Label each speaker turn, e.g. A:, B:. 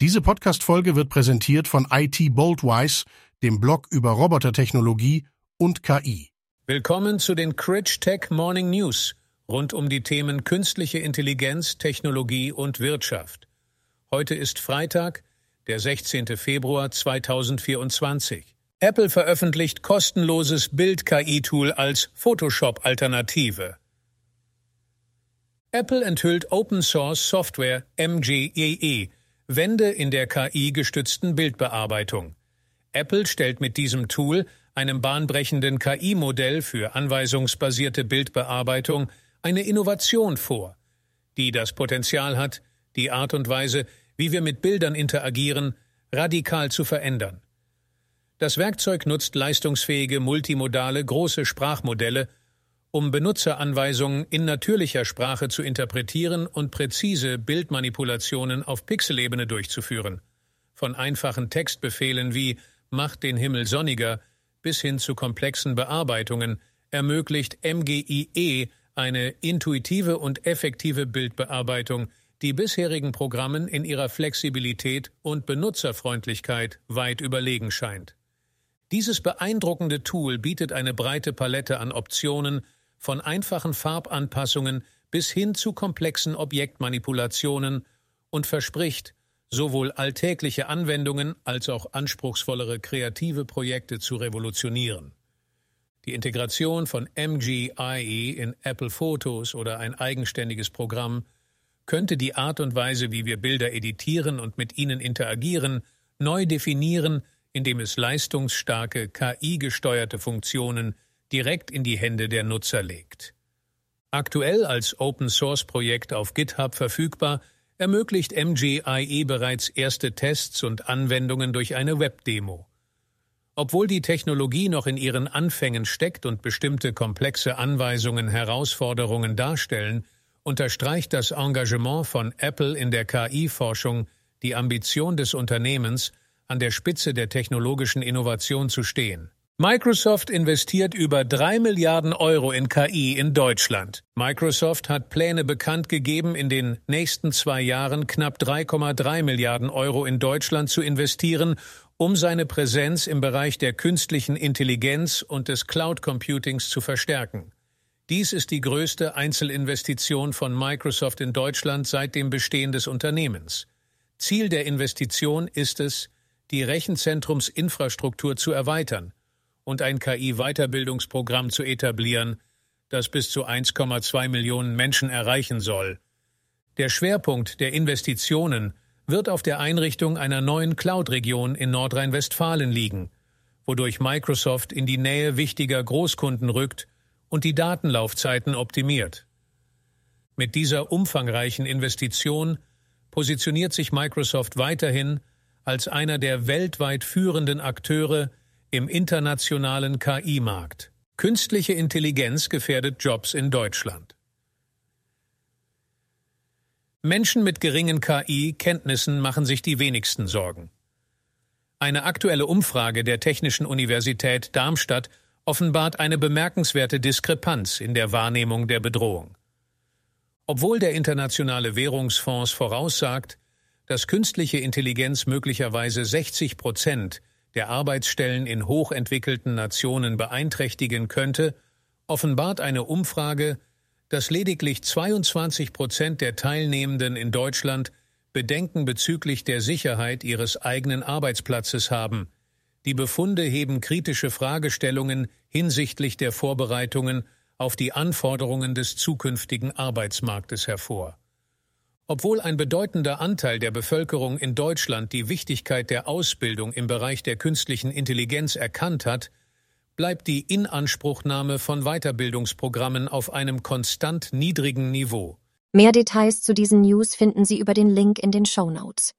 A: Diese Podcast-Folge wird präsentiert von IT Boldwise, dem Blog über Robotertechnologie und KI.
B: Willkommen zu den Critch Tech Morning News rund um die Themen künstliche Intelligenz, Technologie und Wirtschaft. Heute ist Freitag, der 16. Februar 2024. Apple veröffentlicht kostenloses Bild-KI-Tool als Photoshop-Alternative. Apple enthüllt Open Source Software MGEE, Wende in der KI-gestützten Bildbearbeitung. Apple stellt mit diesem Tool, einem bahnbrechenden KI-Modell für anweisungsbasierte Bildbearbeitung, eine Innovation vor, die das Potenzial hat, die Art und Weise, wie wir mit Bildern interagieren, radikal zu verändern. Das Werkzeug nutzt leistungsfähige multimodale große Sprachmodelle, um Benutzeranweisungen in natürlicher Sprache zu interpretieren und präzise Bildmanipulationen auf Pixelebene durchzuführen. Von einfachen Textbefehlen wie Macht den Himmel sonniger bis hin zu komplexen Bearbeitungen ermöglicht MGIE eine intuitive und effektive Bildbearbeitung, die bisherigen Programmen in ihrer Flexibilität und Benutzerfreundlichkeit weit überlegen scheint. Dieses beeindruckende Tool bietet eine breite Palette an Optionen, von einfachen Farbanpassungen bis hin zu komplexen Objektmanipulationen und verspricht, sowohl alltägliche Anwendungen als auch anspruchsvollere kreative Projekte zu revolutionieren. Die Integration von MGIE in Apple Photos oder ein eigenständiges Programm könnte die Art und Weise, wie wir Bilder editieren und mit ihnen interagieren, neu definieren, indem es leistungsstarke KI-gesteuerte Funktionen direkt in die Hände der Nutzer legt. Aktuell als Open-Source-Projekt auf GitHub verfügbar, ermöglicht MGIE bereits erste Tests und Anwendungen durch eine Webdemo. Obwohl die Technologie noch in ihren Anfängen steckt und bestimmte komplexe Anweisungen Herausforderungen darstellen, unterstreicht das Engagement von Apple in der KI-Forschung die Ambition des Unternehmens, an der Spitze der technologischen Innovation zu stehen. Microsoft investiert über drei Milliarden Euro in KI in Deutschland. Microsoft hat Pläne bekannt gegeben, in den nächsten zwei Jahren knapp 3,3 Milliarden Euro in Deutschland zu investieren, um seine Präsenz im Bereich der künstlichen Intelligenz und des Cloud Computings zu verstärken. Dies ist die größte Einzelinvestition von Microsoft in Deutschland seit dem Bestehen des Unternehmens. Ziel der Investition ist es, die Rechenzentrumsinfrastruktur zu erweitern und ein KI-Weiterbildungsprogramm zu etablieren, das bis zu 1,2 Millionen Menschen erreichen soll. Der Schwerpunkt der Investitionen wird auf der Einrichtung einer neuen Cloud-Region in Nordrhein-Westfalen liegen, wodurch Microsoft in die Nähe wichtiger Großkunden rückt und die Datenlaufzeiten optimiert. Mit dieser umfangreichen Investition positioniert sich Microsoft weiterhin als einer der weltweit führenden Akteure im internationalen KI-Markt. Künstliche Intelligenz gefährdet Jobs in Deutschland. Menschen mit geringen KI-Kenntnissen machen sich die wenigsten Sorgen. Eine aktuelle Umfrage der Technischen Universität Darmstadt offenbart eine bemerkenswerte Diskrepanz in der Wahrnehmung der Bedrohung. Obwohl der Internationale Währungsfonds voraussagt, dass künstliche Intelligenz möglicherweise 60 Prozent der Arbeitsstellen in hochentwickelten Nationen beeinträchtigen könnte, offenbart eine Umfrage, dass lediglich 22 Prozent der Teilnehmenden in Deutschland Bedenken bezüglich der Sicherheit ihres eigenen Arbeitsplatzes haben. Die Befunde heben kritische Fragestellungen hinsichtlich der Vorbereitungen auf die Anforderungen des zukünftigen Arbeitsmarktes hervor. Obwohl ein bedeutender Anteil der Bevölkerung in Deutschland die Wichtigkeit der Ausbildung im Bereich der künstlichen Intelligenz erkannt hat, bleibt die Inanspruchnahme von Weiterbildungsprogrammen auf einem konstant niedrigen Niveau.
C: Mehr Details zu diesen News finden Sie über den Link in den Show Notes.